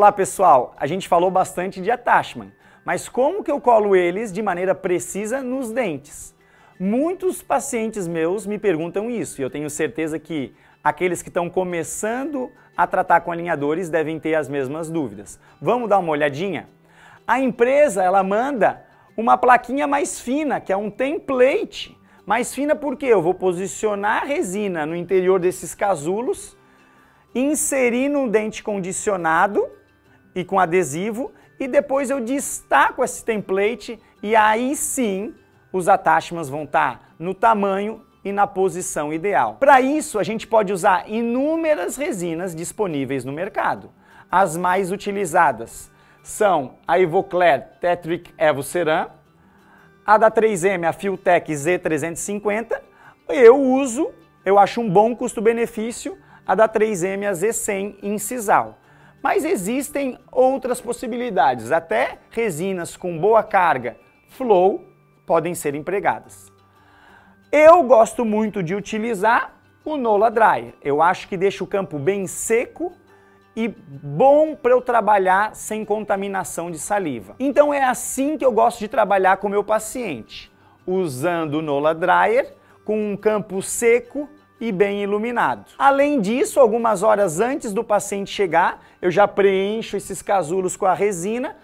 Olá pessoal, a gente falou bastante de attachment, mas como que eu colo eles de maneira precisa nos dentes? Muitos pacientes meus me perguntam isso e eu tenho certeza que aqueles que estão começando a tratar com alinhadores devem ter as mesmas dúvidas. Vamos dar uma olhadinha? A empresa ela manda uma plaquinha mais fina, que é um template. Mais fina porque eu vou posicionar a resina no interior desses casulos, inserir no dente condicionado e com adesivo e depois eu destaco esse template e aí sim os attachments vão estar no tamanho e na posição ideal. Para isso, a gente pode usar inúmeras resinas disponíveis no mercado. As mais utilizadas são a Ivoclar Tetric Evo Ceram, a da 3M, a Filtec Z350. Eu uso, eu acho um bom custo-benefício, a da 3M, a Z100 Incisal. Mas existem outras possibilidades, até resinas com boa carga flow podem ser empregadas. Eu gosto muito de utilizar o Nola Dryer. Eu acho que deixa o campo bem seco e bom para eu trabalhar sem contaminação de saliva. Então é assim que eu gosto de trabalhar com o meu paciente, usando o Nola Dryer com um campo seco e bem iluminado. Além disso, algumas horas antes do paciente chegar, eu já preencho esses casulos com a resina,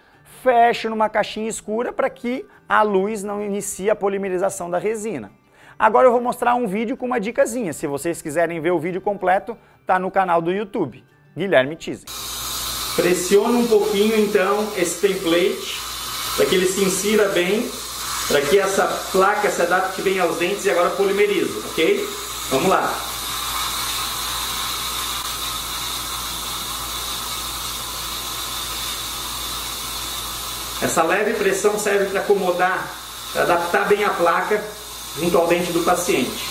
fecho numa caixinha escura para que a luz não inicie a polimerização da resina. Agora eu vou mostrar um vídeo com uma dicasinha. Se vocês quiserem ver o vídeo completo, tá no canal do YouTube, Guilherme Tizen. Pressiona um pouquinho então esse template para que ele se insira bem, para que essa placa se adapte bem aos dentes e agora polimeriza, ok? Vamos lá. Essa leve pressão serve para acomodar, para adaptar bem a placa junto ao dente do paciente.